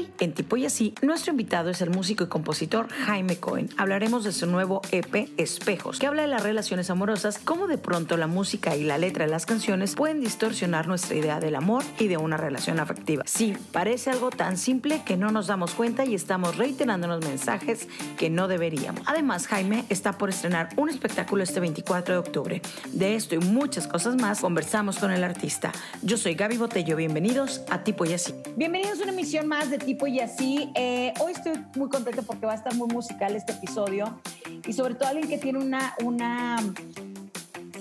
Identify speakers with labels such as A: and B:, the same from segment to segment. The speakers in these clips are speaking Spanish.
A: Hoy, en Tipo y Así, nuestro invitado es el músico y compositor Jaime Cohen. Hablaremos de su nuevo EP, Espejos, que habla de las relaciones amorosas, cómo de pronto la música y la letra de las canciones pueden distorsionar nuestra idea del amor y de una relación afectiva. Sí, parece algo tan simple que no nos damos cuenta y estamos reiterando los mensajes que no deberíamos. Además, Jaime está por estrenar un espectáculo este 24 de octubre. De esto y muchas cosas más conversamos con el artista. Yo soy Gaby Botello, bienvenidos a Tipo y Así. Bienvenidos a una emisión más de Tipo y Así. Eh, hoy estoy muy contenta porque va a estar muy musical este episodio y sobre todo alguien que tiene una, una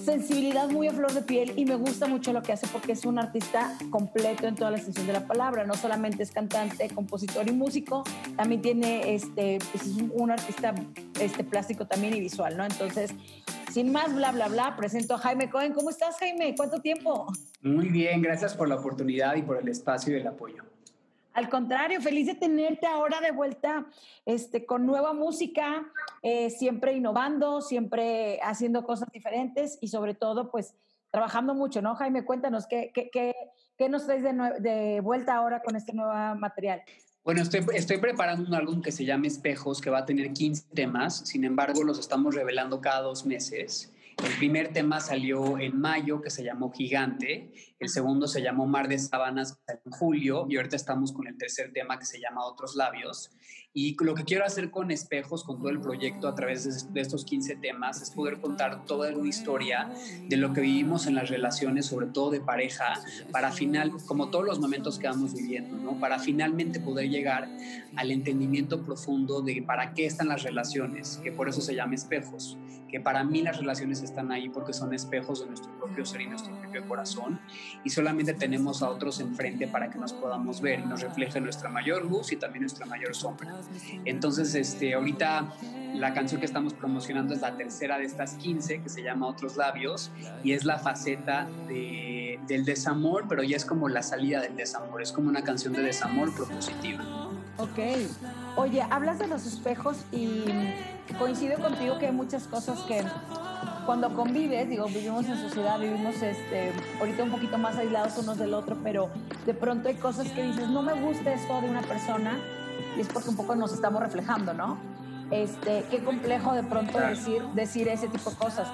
A: sensibilidad muy a flor de piel y me gusta mucho lo que hace porque es un artista completo en toda la extensión de la palabra. No solamente es cantante, compositor y músico, también tiene este, pues es un artista este, plástico también y visual, ¿no? Entonces, sin más bla, bla, bla, presento a Jaime Cohen. ¿Cómo estás, Jaime? ¿Cuánto tiempo?
B: Muy bien, gracias por la oportunidad y por el espacio y el apoyo.
A: Al contrario, feliz de tenerte ahora de vuelta este, con nueva música, eh, siempre innovando, siempre haciendo cosas diferentes y sobre todo, pues, trabajando mucho, ¿no? Jaime, cuéntanos, ¿qué, qué, qué, nos traes de, de, vuelta ahora con este nuevo material?
B: Bueno, estoy, estoy preparando un álbum que se llama Espejos, que va a tener 15 temas, sin embargo, los estamos revelando cada dos meses. El primer tema salió en mayo, que se llamó Gigante. El segundo se llamó Mar de Sabanas en julio. Y ahorita estamos con el tercer tema que se llama Otros Labios. Y lo que quiero hacer con Espejos, con todo el proyecto a través de, estos 15 temas, es poder contar toda una historia de lo que vivimos en las relaciones, sobre todo de pareja, para final, como todos los momentos que vamos viviendo, ¿no? Para finalmente poder llegar al entendimiento profundo de para qué están las relaciones, que por eso se llama Espejos, que para mí las relaciones están ahí porque son espejos de nuestro propio ser y nuestro propio corazón, y solamente tenemos a otros enfrente para que nos podamos ver y nos refleje nuestra mayor luz y también nuestra mayor sombra. Entonces, este, ahorita la canción que estamos promocionando es la tercera de estas 15, que se llama Otros Labios, y es la faceta de, del desamor, pero ya es como la salida del desamor, es como una canción de desamor propositiva.
A: Ok. Oye, hablas de los espejos y coincido contigo que hay muchas cosas que cuando convives, digo, vivimos en sociedad, vivimos este, ahorita un poquito más aislados unos del otro, pero de pronto hay cosas que dices, no me gusta esto de una persona y es porque un poco nos estamos reflejando, ¿no? Este, qué complejo de pronto decir, decir ese tipo de cosas.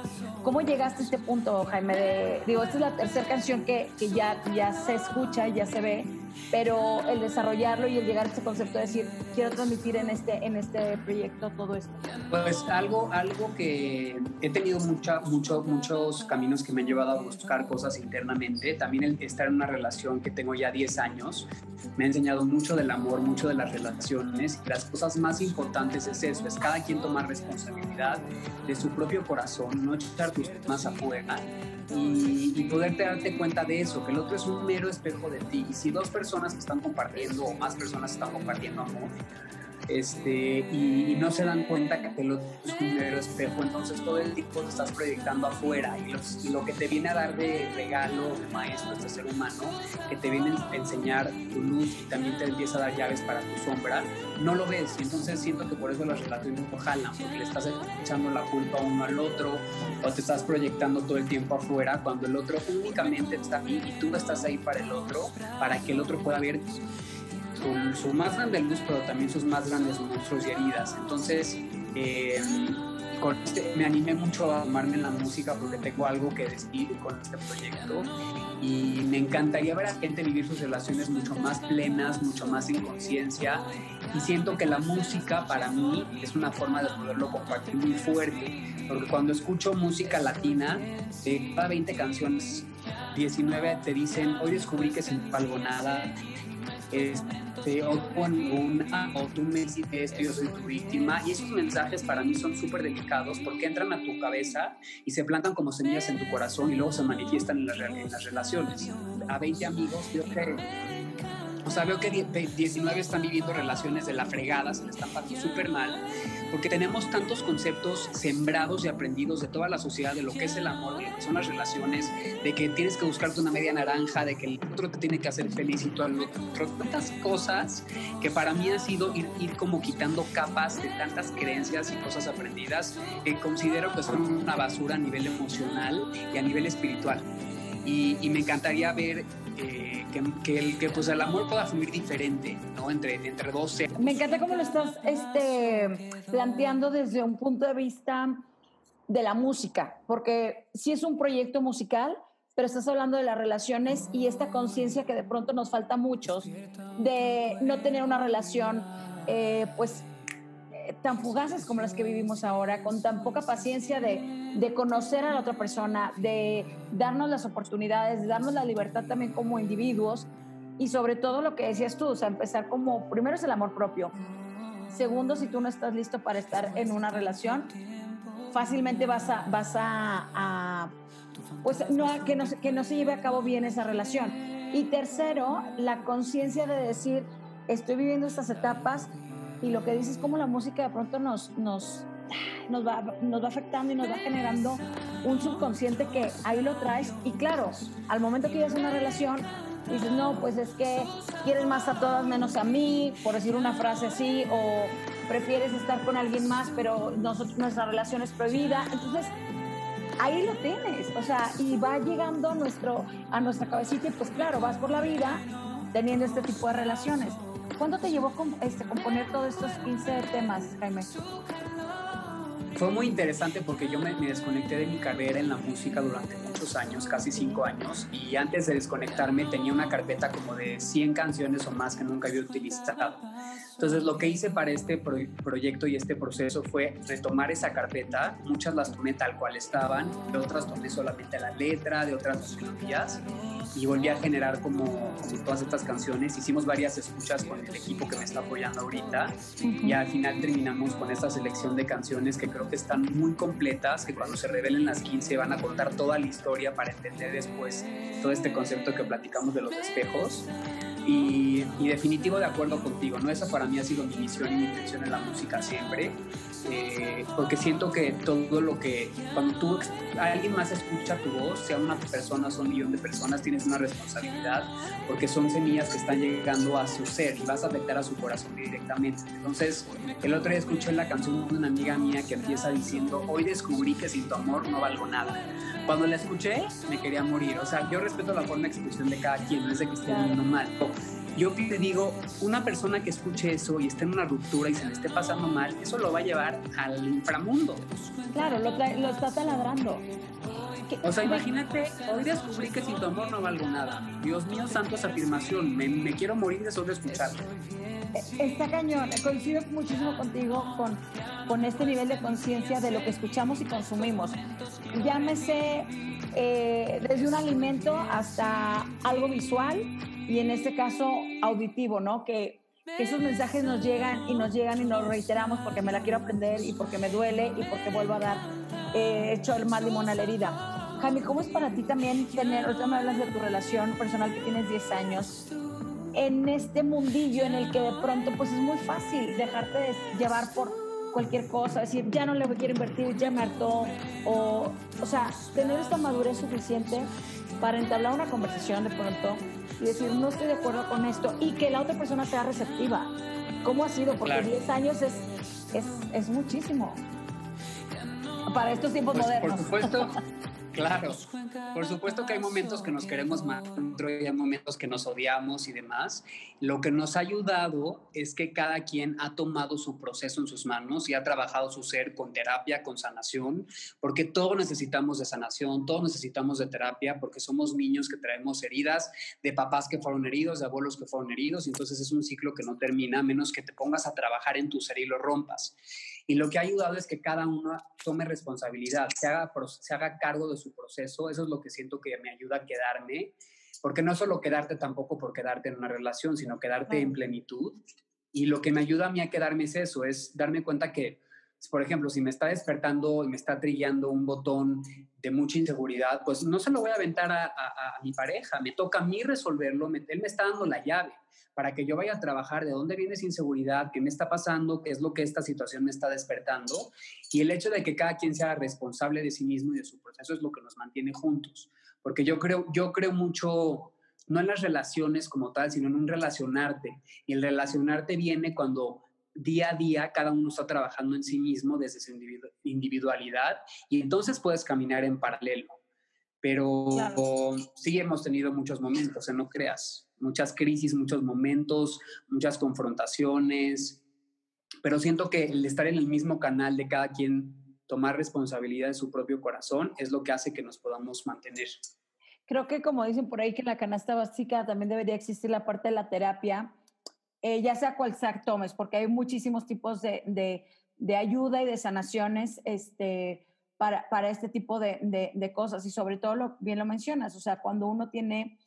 A: ¿Cómo llegaste a este punto, Jaime? De, digo, esta es la tercera canción que, que ya, ya se escucha, ya se ve, pero el desarrollarlo y el llegar a este concepto de decir, quiero transmitir en este, en este proyecto todo esto?
B: Pues algo, algo que he tenido mucha, mucho, muchos caminos que me han llevado a buscar cosas internamente. También el estar en una relación que tengo ya 10 años me ha enseñado mucho del amor, mucho de las relaciones y las cosas más importantes es eso, es cada quien tomar responsabilidad de su propio corazón, no echar tus más afuera y, y poder darte cuenta de eso, que el otro es un mero espejo de ti. Y si dos personas están compartiendo o más personas están compartiendo amor, este, y, no se dan cuenta que el otro es espejo, entonces todo el tiempo te estás proyectando afuera y, lo que te viene a dar de regalo, de maestro, este ser humano, que te viene a enseñar tu luz y también te empieza a dar llaves para tu sombra, no lo ves. Y entonces siento que por eso las relaciones no jalan, porque le estás echando la culpa uno al otro o te estás proyectando todo el tiempo afuera cuando el otro únicamente está ahí y tú estás ahí para el otro, para que el otro pueda ver su, más grande luz, pero también sus más grandes monstruos y heridas. Entonces, eh, este, me animé mucho a amarme en la música porque tengo algo que decir con este proyecto y me encantaría ver a gente vivir sus relaciones mucho más plenas, mucho más en conciencia y siento que la música para mí es una forma de poderlo compartir muy fuerte porque cuando escucho música latina de cada 20 canciones 19 te dicen hoy descubrí que sin algo nada este, o con o tú me hiciste esto, yo soy tu víctima. Y esos mensajes para mí son súper delicados porque entran a tu cabeza y se plantan como semillas en tu corazón y luego se manifiestan en las, en las relaciones. A 20 amigos, yo creo o sea, veo que 19 están viviendo relaciones de la fregada, se le están pasando súper mal, porque tenemos tantos conceptos sembrados y aprendidos de toda la sociedad de lo que es el amor, de lo que son las relaciones, de que tienes que buscarte una media naranja, de que el otro te tiene que hacer feliz y tú al otro. Tantas cosas que para mí ha sido ir, ir como quitando capas de tantas creencias y cosas aprendidas que considero que son una basura a nivel emocional y a nivel espiritual. Y, y me encantaría ver eh, que, el, que pues el amor pueda fluir diferente, ¿no? Entre, entre dos.
A: Me encanta cómo lo estás este, planteando desde un punto de vista de la música, porque sí es un proyecto musical, pero estás hablando de las relaciones y esta conciencia que de pronto nos falta a muchos de no tener una relación, eh, pues tan fugaces como las que vivimos ahora, con tan poca paciencia de, de, conocer a la otra persona, de darnos las oportunidades, de darnos la libertad también como individuos y sobre todo lo que decías tú, o sea, empezar como, primero es el amor propio, segundo, si tú no estás listo para estar en una relación, fácilmente vas a, vas a, pues no, que, no, que no se lleve a cabo bien esa relación. Y tercero, la conciencia de decir, estoy viviendo estas etapas, y lo que dices es cómo la música de pronto nos, nos, nos, va, nos va afectando y nos va generando un subconsciente que ahí lo traes. Y claro, al momento que llegas a una relación, dices, no, pues es que quieres más a todas menos a mí, por decir una frase así, o prefieres estar con alguien más, pero nosotros, nuestra relación es prohibida. Entonces, ahí lo tienes, o sea, y va llegando nuestro, a nuestra cabecita y pues claro, vas por la vida teniendo este tipo de relaciones. ¿Cuánto te llevó este, componer todos estos 15 temas, Jaime?
B: Fue muy interesante porque yo me, desconecté de mi carrera en la música durante muchos años, casi cinco años, y antes de desconectarme tenía una carpeta como de 100 canciones o más que nunca había utilizado. Entonces lo que hice para este proyecto y este proceso fue retomar esa carpeta, muchas las tomé tal cual estaban, de otras tomé solamente la letra, de otras las melodías, y volví a generar como, todas estas canciones. Hicimos varias escuchas con el equipo que me está apoyando ahorita y al final terminamos con esta selección de canciones que creo que están muy completas, que cuando se revelen las 15 van a contar toda la historia para entender después todo este concepto que platicamos de los espejos. Y, y, definitivo de acuerdo contigo, ¿no? Esa para mí ha sido mi misión y mi intención en la música siempre, eh, porque siento que todo lo que, cuando tú, alguien más escucha tu voz, sea una persona, son un millón de personas, tienes una responsabilidad, porque son semillas que están llegando a su ser y vas a afectar a su corazón directamente. Entonces, el otro día escuché la canción de una amiga mía que empieza diciendo, hoy descubrí que sin tu amor no valgo nada. Cuando la escuché, me quería morir. O sea, yo respeto la forma de expresión de cada quien, no es de que esté viendo mal. Yo te digo, una persona que escuche eso y esté en una ruptura y se le esté pasando mal, eso lo va a llevar al inframundo.
A: Claro, lo, lo está taladrando.
B: O sea, imagínate, hoy descubrí que sin tu amor no valgo nada. Dios mío, santo, esa afirmación. Me, me quiero morir de solo escucharlo.
A: Está cañón. Coincido muchísimo contigo con, con este nivel de conciencia de lo que escuchamos y consumimos. Llámese eh, desde un alimento hasta algo visual y en este caso auditivo, ¿no? Que, esos mensajes nos llegan y nos llegan y nos reiteramos porque me la quiero aprender y porque me duele y porque vuelvo a dar, eh, hecho el más limón a la herida. Jaime, ¿cómo es para ti también tener, ahorita me hablas de tu relación personal que tienes 10 años, en este mundillo en el que de pronto pues es muy fácil dejarte llevar por cualquier cosa, decir, ya no le quiero invertir, ya me hartó, o, o sea, tener esta madurez suficiente para entablar una conversación de pronto y decir, no estoy de acuerdo con esto, y que la otra persona sea receptiva. ¿Cómo ha sido? Porque 10 años es, es, es, muchísimo para estos tiempos
B: pues,
A: modernos.
B: Por supuesto. Claro, por supuesto que hay momentos que nos queremos más y hay momentos que nos odiamos y demás. Lo que nos ha ayudado es que cada quien ha tomado su proceso en sus manos y ha trabajado su ser con terapia, con sanación, porque todos necesitamos de sanación, todos necesitamos de terapia, porque somos niños que traemos heridas de papás que fueron heridos, de abuelos que fueron heridos, y entonces es un ciclo que no termina a menos que te pongas a trabajar en tu ser y lo rompas. Y lo que ha ayudado es que cada uno tome responsabilidad, se haga, se haga cargo de su proceso. Eso es lo que siento que me ayuda a quedarme, porque no solo quedarte tampoco por quedarte en una relación, sino quedarte en plenitud. Y lo que me ayuda a mí a quedarme es eso, es darme cuenta que, por ejemplo, si me está despertando y me está trillando un botón de mucha inseguridad, pues no se lo voy a aventar a, a, mi pareja, me toca a mí resolverlo, él me está dando la llave para que yo vaya a trabajar de dónde viene esa inseguridad, qué me está pasando, qué es lo que esta situación me está despertando. Y el hecho de que cada quien sea responsable de sí mismo y de su proceso es lo que nos mantiene juntos. Porque yo creo, yo creo mucho, no en las relaciones como tal, sino en un relacionarte. Y el relacionarte viene cuando día a día cada uno está trabajando en sí mismo desde su individualidad y entonces puedes caminar en paralelo pero sí hemos tenido muchos momentos, ¿eh? no creas, muchas crisis, muchos momentos, muchas confrontaciones, pero siento que el estar en el mismo canal de cada quien tomar responsabilidad de su propio corazón es lo que hace que nos podamos mantener.
A: Creo que como dicen por ahí que en la canasta básica también debería existir la parte de la terapia, eh, ya sea cual sea tomes, porque hay muchísimos tipos de, de, ayuda y de sanaciones este, para, para este tipo de, de, cosas. Y sobre todo, bien lo mencionas, o sea, cuando uno tiene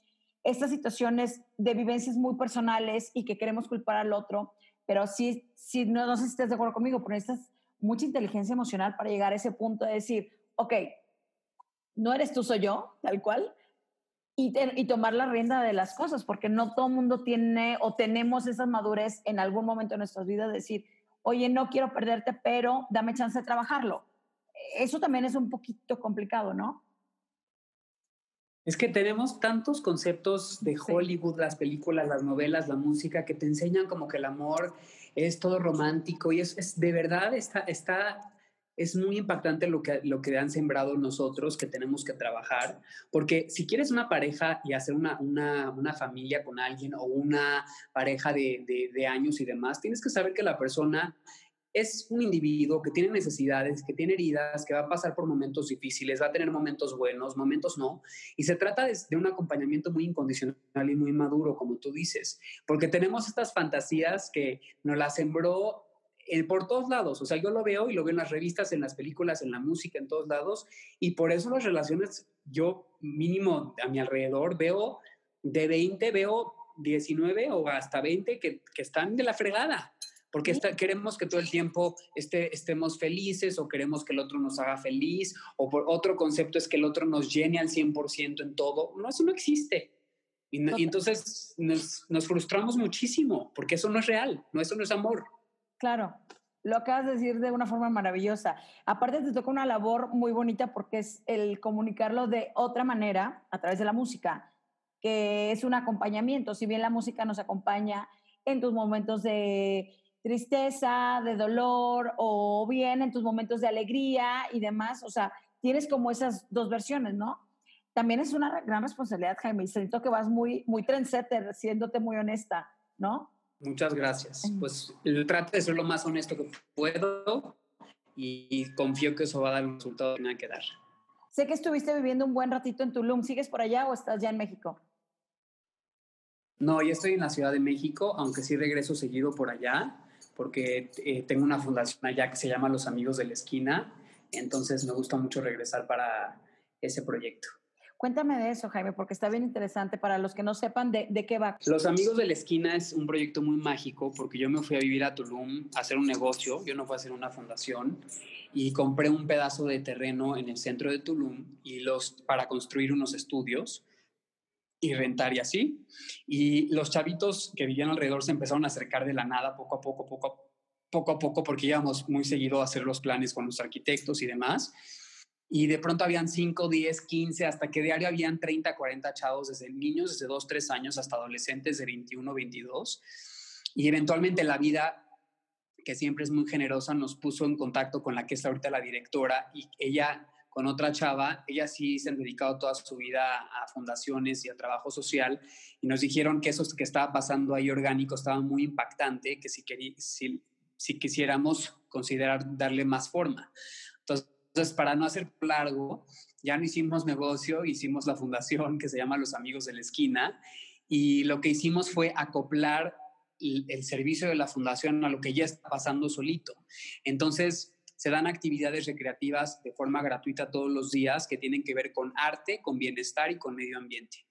A: estas situaciones de vivencias muy personales y que queremos culpar al otro, pero sí, sí no, no sé si estás de acuerdo conmigo, pero necesitas mucha inteligencia emocional para llegar a ese punto de decir, ok, no eres tú, soy yo, tal cual, y, y, tomar la rienda de las cosas, porque no todo el mundo tiene o tenemos esa madurez en algún momento de nuestras vidas de decir, oye, no quiero perderte, pero dame chance de trabajarlo. Eso también es un poquito complicado, ¿no?
B: Es que tenemos tantos conceptos de Hollywood, las películas, las novelas, la música, que te enseñan como que el amor es todo romántico y es, es de verdad está, está, es muy impactante lo que, lo que han sembrado nosotros que tenemos que trabajar, porque si quieres una pareja y hacer una, una, una familia con alguien o una pareja de, de, de años y demás, tienes que saber que la persona es un individuo que tiene necesidades, que tiene heridas, que va a pasar por momentos difíciles, va a tener momentos buenos, momentos no. Y se trata de, un acompañamiento muy incondicional y muy maduro, como tú dices, porque tenemos estas fantasías que nos las sembró eh, por todos lados. O sea, yo lo veo y lo veo en las revistas, en las películas, en la música, en todos lados. Y por eso las relaciones, yo mínimo a mi alrededor veo de 20, veo 19 o hasta 20 que, que están de la fregada porque queremos que todo el tiempo esté, estemos felices o queremos que el otro nos haga feliz o por otro concepto es que el otro nos llene al 100% en todo. No, eso no existe. Y, entonces nos, nos, frustramos muchísimo porque eso no es real, no, eso no es amor.
A: Claro, lo acabas de decir de una forma maravillosa. Aparte te toca una labor muy bonita porque es el comunicarlo de otra manera a través de la música, que es un acompañamiento. Si bien la música nos acompaña en tus momentos de tristeza, de dolor o bien en tus momentos de alegría y demás. O sea, tienes como esas dos versiones, ¿no? También es una gran responsabilidad, Jaime, y siento que vas muy, muy trendsetter, siéndote muy honesta, ¿no?
B: Muchas gracias. Pues trato de ser lo más honesto que puedo y confío que eso va a dar un resultado que tenga que dar.
A: Sé que estuviste viviendo un buen ratito en Tulum. ¿Sigues por allá o estás ya en México?
B: No, ya estoy en la Ciudad de México, aunque sí regreso seguido por allá porque eh, tengo una fundación allá que se llama Los Amigos de la Esquina, entonces me gusta mucho regresar para ese proyecto.
A: Cuéntame de eso, Jaime, porque está bien interesante para los que no sepan de, de, qué va.
B: Los Amigos de la Esquina es un proyecto muy mágico porque yo me fui a vivir a Tulum a hacer un negocio, yo no fui a hacer una fundación y compré un pedazo de terreno en el centro de Tulum y los, para construir unos estudios y rentar y así. Y los chavitos que vivían alrededor se empezaron a acercar de la nada poco a poco, poco a poco, a poco porque íbamos muy seguido a hacer los planes con los arquitectos y demás. Y de pronto habían 5, 10, 15, hasta que diario habían 30, 40 chavos, desde niños, desde 2, 3 años, hasta adolescentes de 21, 22. Y eventualmente la vida, que siempre es muy generosa, nos puso en contacto con la que es ahorita la directora y ella con otra chava, ella sí se han dedicado toda su vida a fundaciones y a trabajo social y nos dijeron que eso que estaba pasando ahí orgánico estaba muy impactante, que si, si, si quisiéramos considerar darle más forma. Entonces, para no hacer largo, ya no hicimos negocio, hicimos la fundación que se llama Los Amigos de la Esquina y lo que hicimos fue acoplar el, el servicio de la fundación a lo que ya está pasando solito. Entonces, se dan actividades recreativas de forma gratuita todos los días que tienen que ver con arte, con bienestar y con medio ambiente.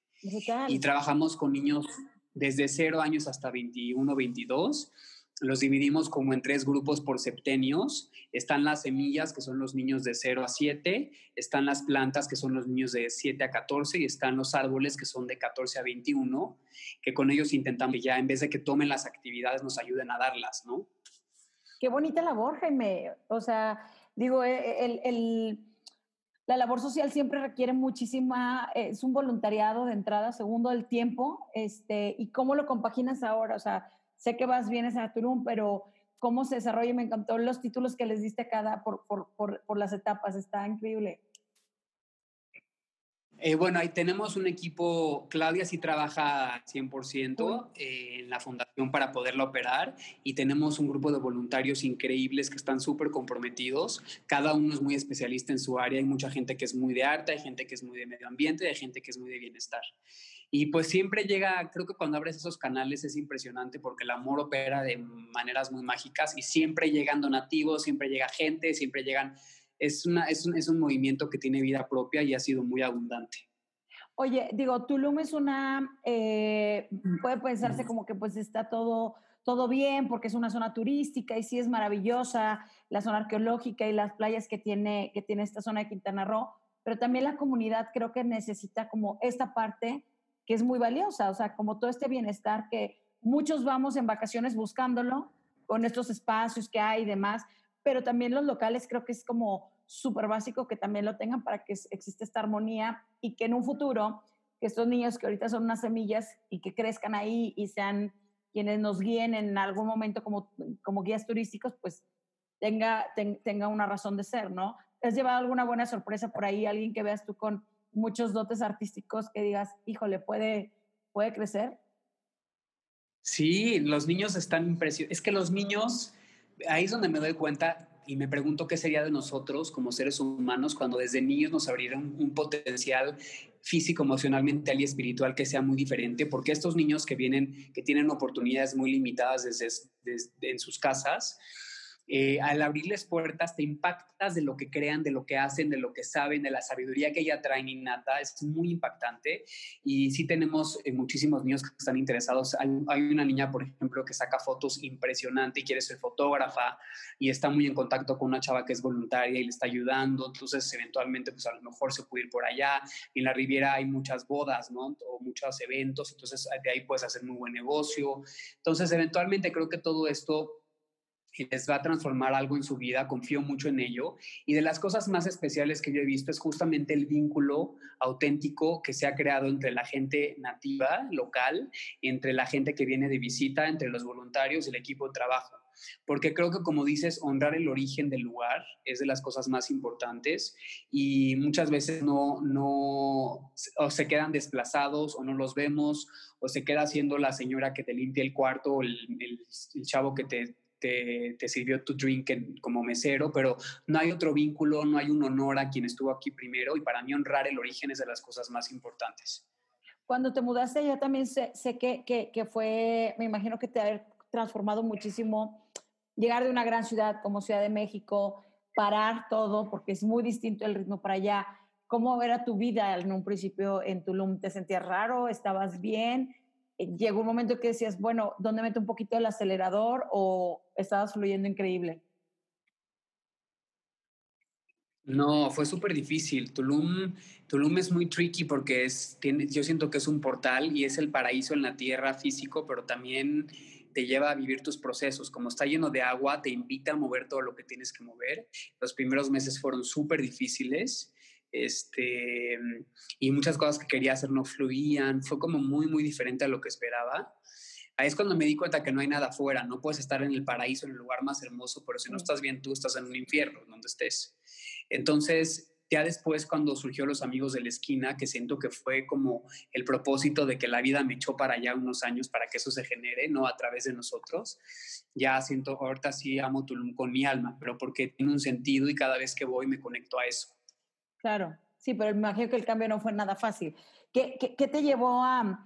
B: Y trabajamos con niños desde 0 años hasta 21, 22. Los dividimos como en tres grupos por septenios. Están las semillas, que son los niños de 0 a 7. Están las plantas, que son los niños de 7 a 14. Y están los árboles, que son de 14 a 21, que con ellos intentamos ya, en vez de que tomen las actividades, nos ayuden a darlas, ¿no?
A: Qué bonita labor, Jaime. O sea, digo, eh, el, el, la labor social siempre requiere muchísima, es un voluntariado de entrada, segundo el tiempo, este, y cómo lo compaginas ahora. O sea, sé que vas bien a Tulum, pero cómo se desarrolla, me encantó los títulos que les diste a cada por, por, por, por las etapas, está increíble.
B: Eh, bueno, ahí tenemos un equipo, Claudia sí trabaja 100% eh, en la fundación para poderla operar y tenemos un grupo de voluntarios increíbles que están súper comprometidos. Cada uno es muy especialista en su área. Hay mucha gente que es muy de arte, hay gente que es muy de medio ambiente, hay gente que es muy de bienestar. Y pues siempre llega, creo que cuando abres esos canales es impresionante porque el amor opera de maneras muy mágicas y siempre llegan donativos, siempre llega gente, siempre llegan es, una, es, un, es un movimiento que tiene vida propia y ha sido muy abundante.
A: Oye, digo, Tulum es una, eh, puede pensarse como que pues está todo, todo bien porque es una zona turística y sí es maravillosa la zona arqueológica y las playas que tiene, que tiene esta zona de Quintana Roo, pero también la comunidad creo que necesita como esta parte que es muy valiosa, o sea, como todo este bienestar que muchos vamos en vacaciones buscándolo con estos espacios que hay y demás, pero también los locales creo que es como súper básico que también lo tengan para que exista esta armonía y que en un futuro, que estos niños que ahorita son unas semillas y que crezcan ahí y sean quienes nos guíen en algún momento como, como guías turísticos, pues tenga, tenga una razón de ser, ¿no? ¿Has llevado alguna buena sorpresa por ahí? ¿Alguien que veas tú con muchos dotes artísticos que digas, híjole, puede, puede crecer?
B: Sí, los niños están impresionados. Es que los niños ahí es donde me doy cuenta y me pregunto qué sería de nosotros como seres humanos cuando desde niños nos abrieron un potencial físico, emocional, mental y espiritual que sea muy diferente, porque estos niños que vienen, que tienen oportunidades muy limitadas desde, en sus casas, eh, al abrirles puertas te impactas de lo que crean, de lo que hacen, de lo que saben, de la sabiduría que ella traen innata, es muy impactante. Y sí tenemos eh, muchísimos niños que están interesados. Hay, una niña, por ejemplo, que saca fotos impresionante y quiere ser fotógrafa y está muy en contacto con una chava que es voluntaria y le está ayudando. Entonces, eventualmente, pues a lo mejor se puede ir por allá. en la Riviera hay muchas bodas, ¿no? O muchos eventos, entonces de ahí puedes hacer muy buen negocio. Entonces, eventualmente creo que todo esto les va a transformar algo en su vida, confío mucho en ello. Y de las cosas más especiales que yo he visto es justamente el vínculo auténtico que se ha creado entre la gente nativa, local, entre la gente que viene de visita, entre los voluntarios y el equipo de trabajo. Porque creo que, como dices, honrar el origen del lugar es de las cosas más importantes y muchas veces no, no o se quedan desplazados o no los vemos o se queda siendo la señora que te limpia el cuarto el, el chavo que te te, sirvió tu drink como mesero, pero no hay otro vínculo, no hay un honor a quien estuvo aquí primero y para mí honrar el origen es de las cosas más importantes.
A: Cuando te mudaste, yo también sé, que, que, que, fue, me imagino que te ha transformado muchísimo llegar de una gran ciudad como Ciudad de México, parar todo, porque es muy distinto el ritmo para allá. ¿Cómo era tu vida en un principio en Tulum? ¿Te sentías raro? ¿Estabas bien? Eh, llegó un momento que decías, bueno, ¿dónde meto un poquito el acelerador o estabas fluyendo increíble?
B: No, fue súper difícil. Tulum, Tulum es muy tricky porque es, yo siento que es un portal y es el paraíso en la tierra físico, pero también te lleva a vivir tus procesos. Como está lleno de agua, te invita a mover todo lo que tienes que mover. Los primeros meses fueron súper difíciles este, y muchas cosas que quería hacer no fluían, fue como muy, muy diferente a lo que esperaba. Ahí es cuando me di cuenta que no hay nada afuera, no puedes estar en el paraíso, en el lugar más hermoso, pero si no estás bien tú, estás en un infierno, donde estés. Entonces, ya después cuando surgió Los Amigos de la Esquina, que siento que fue como el propósito de que la vida me echó para allá unos años para que eso se genere, no a través de nosotros, ya siento, ahorita sí amo Tulum con mi alma, pero porque tiene un sentido y cada vez que voy me conecto a eso.
A: Claro, sí, pero me imagino que el cambio no fue nada fácil. ¿Qué, qué, te llevó a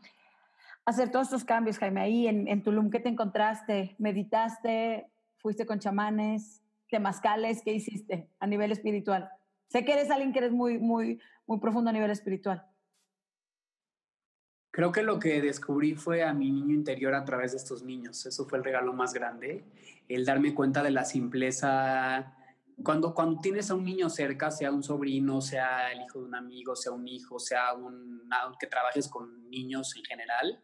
A: hacer todos estos cambios, Jaime? Ahí en, en, Tulum, ¿qué te encontraste? ¿Meditaste? ¿Fuiste con chamanes? ¿Temazcales? ¿Qué hiciste a nivel espiritual? Sé que eres alguien que eres muy, muy, muy profundo a nivel espiritual.
B: Creo que lo que descubrí fue a mi niño interior a través de estos niños. Eso fue el regalo más grande. El darme cuenta de la simpleza cuando, cuando tienes a un niño cerca, sea un sobrino, sea el hijo de un amigo, sea un hijo, sea un, que trabajes con niños en general,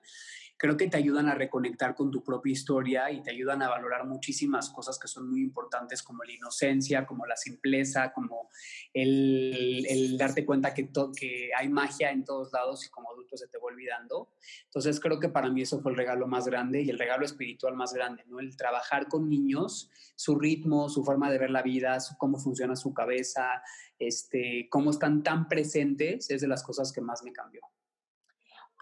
B: creo que te ayudan a reconectar con tu propia historia y te ayudan a valorar muchísimas cosas que son muy importantes como la inocencia, como la simpleza, como el, darte cuenta que, que hay magia en todos lados y como adulto se te va olvidando. Entonces creo que para mí eso fue el regalo más grande y el regalo espiritual más grande, ¿no? El trabajar con niños, su ritmo, su forma de ver la vida, cómo funciona su cabeza, este, cómo están tan presentes, es de las cosas que más me cambió.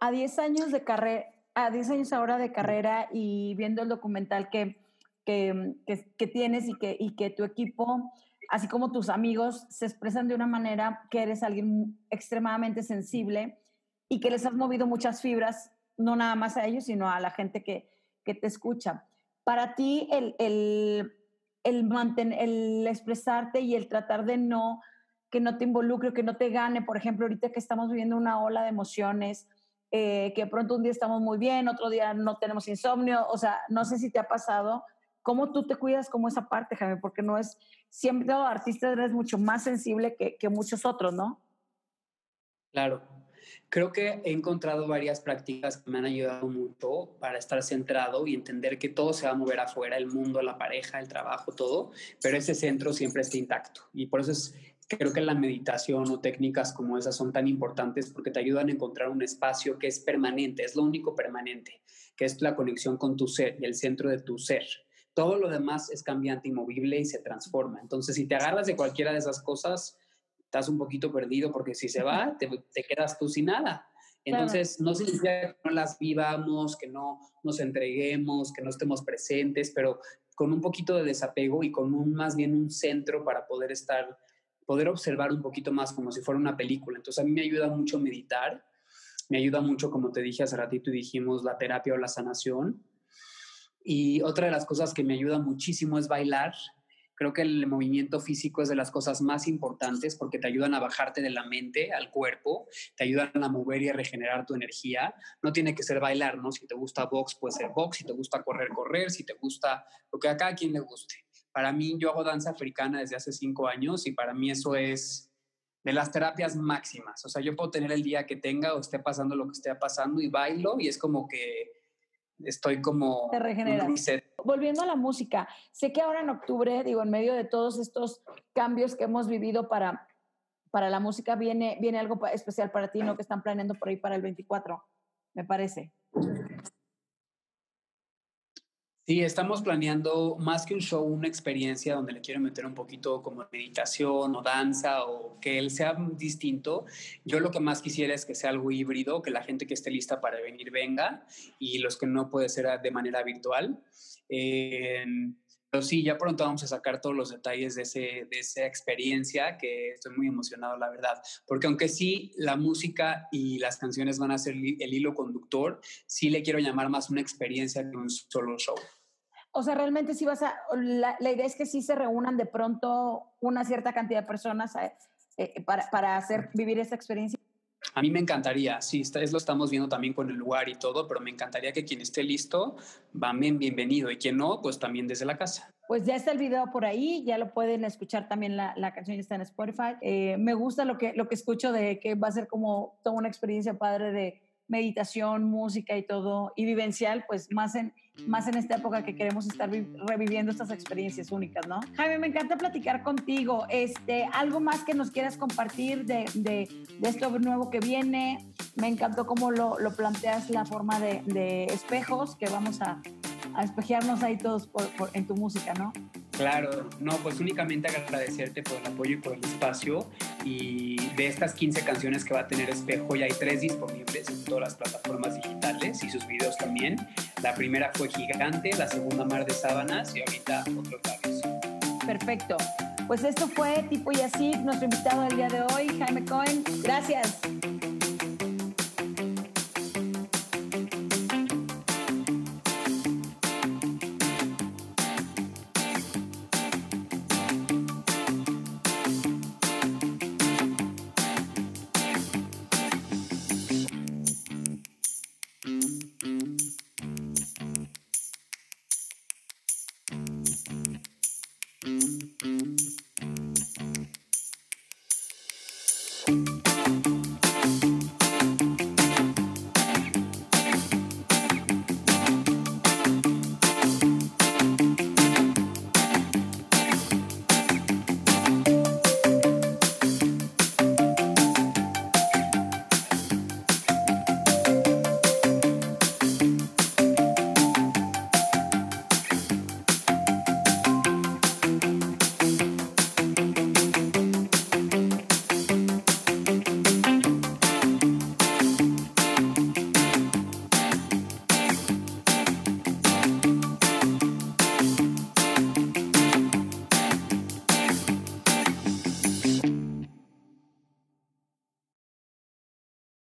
A: A 10 años de carrera, a 10 años ahora de carrera y viendo el documental que, que, que, tienes y que, y que tu equipo, así como tus amigos, se expresan de una manera que eres alguien extremadamente sensible y que les has movido muchas fibras, no nada más a ellos, sino a la gente que, que te escucha. Para ti, el, el, el, mantener, el expresarte y el tratar de no, que no te involucre, que no te gane, por ejemplo, ahorita que estamos viviendo una ola de emociones, eh, que pronto un día estamos muy bien, otro día no tenemos insomnio, o sea, no sé si te ha pasado, ¿cómo tú te cuidas como esa parte, Jaime? Porque no es, siempre todo artista eres mucho más sensible que, que muchos otros, ¿no?
B: Claro. Creo que he encontrado varias prácticas que me han ayudado mucho para estar centrado y entender que todo se va a mover afuera, el mundo, la pareja, el trabajo, todo, pero ese centro siempre está intacto. Y por eso es creo que la meditación o técnicas como esas son tan importantes porque te ayudan a encontrar un espacio que es permanente, es lo único permanente, que es la conexión con tu ser y el centro de tu ser. Todo lo demás es cambiante y movible y se transforma. Entonces, si te agarras de cualquiera de esas cosas, estás un poquito perdido porque si se va, te, quedas tú sin nada. Entonces, no significa que no las vivamos, que no nos entreguemos, que no estemos presentes, pero con un poquito de desapego y con un más bien un centro para poder estar poder observar un poquito más como si fuera una película. Entonces a mí me ayuda mucho meditar, me ayuda mucho, como te dije hace ratito y dijimos, la terapia o la sanación. Y otra de las cosas que me ayuda muchísimo es bailar. Creo que el movimiento físico es de las cosas más importantes porque te ayudan a bajarte de la mente al cuerpo, te ayudan a mover y a regenerar tu energía. No tiene que ser bailar, ¿no? Si te gusta box, puede ser box, si te gusta correr, correr, si te gusta lo que a cada quien le guste. Para mí, yo hago danza africana desde hace cinco años y para mí eso es de las terapias máximas. O sea, yo puedo tener el día que tenga o esté pasando lo que esté pasando y bailo y es como que estoy como...
A: Te regeneras. Volviendo a la música, sé que ahora en octubre, digo, en medio de todos estos cambios que hemos vivido para, para la música, viene, viene algo especial para ti, ¿no? Que están planeando por ahí para el 24, me parece.
B: Sí, estamos planeando más que un show, una experiencia donde le quiero meter un poquito como meditación o danza o que él sea distinto. Yo lo que más quisiera es que sea algo híbrido, que la gente que esté lista para venir venga y los que no puede ser de manera virtual. Eh, pero sí, ya pronto vamos a sacar todos los detalles de, ese, de esa experiencia que estoy muy emocionado, la verdad. Porque aunque sí, la música y las canciones van a ser el hilo conductor, sí le quiero llamar más una experiencia que un solo show.
A: O sea, realmente sí vas a, la, idea es que sí se reúnan de pronto una cierta cantidad de personas eh, eh, para, para, hacer vivir esa experiencia.
B: A mí me encantaría, sí, es lo estamos viendo también con el lugar y todo, pero me encantaría que quien esté listo, va bien, bienvenido, y quien no, pues también desde la casa.
A: Pues ya está el video por ahí, ya lo pueden escuchar también, la, la canción está en Spotify. Eh, me gusta lo que, lo que escucho de que va a ser como toda una experiencia padre de meditación, música y todo, y vivencial, pues más en, más en esta época que queremos estar reviviendo estas experiencias únicas, ¿no? Jaime, me encanta platicar contigo. Este, ¿Algo más que nos quieras compartir de, de, de esto nuevo que viene? Me encantó cómo lo, lo planteas la forma de, de, espejos, que vamos a, a espejearnos ahí todos por, en tu música, ¿no?
B: Claro, no, pues únicamente agradecerte por el apoyo y por el espacio. Y de estas 15 canciones que va a tener Espejo, ya hay tres disponibles en todas las plataformas digitales y sus videos también. La primera fue Gigante, la segunda Mar de Sábanas y ahorita otros varios.
A: Perfecto. Pues esto fue Tipo y Así, nuestro invitado del día de hoy, Jaime Cohen. Gracias. tous.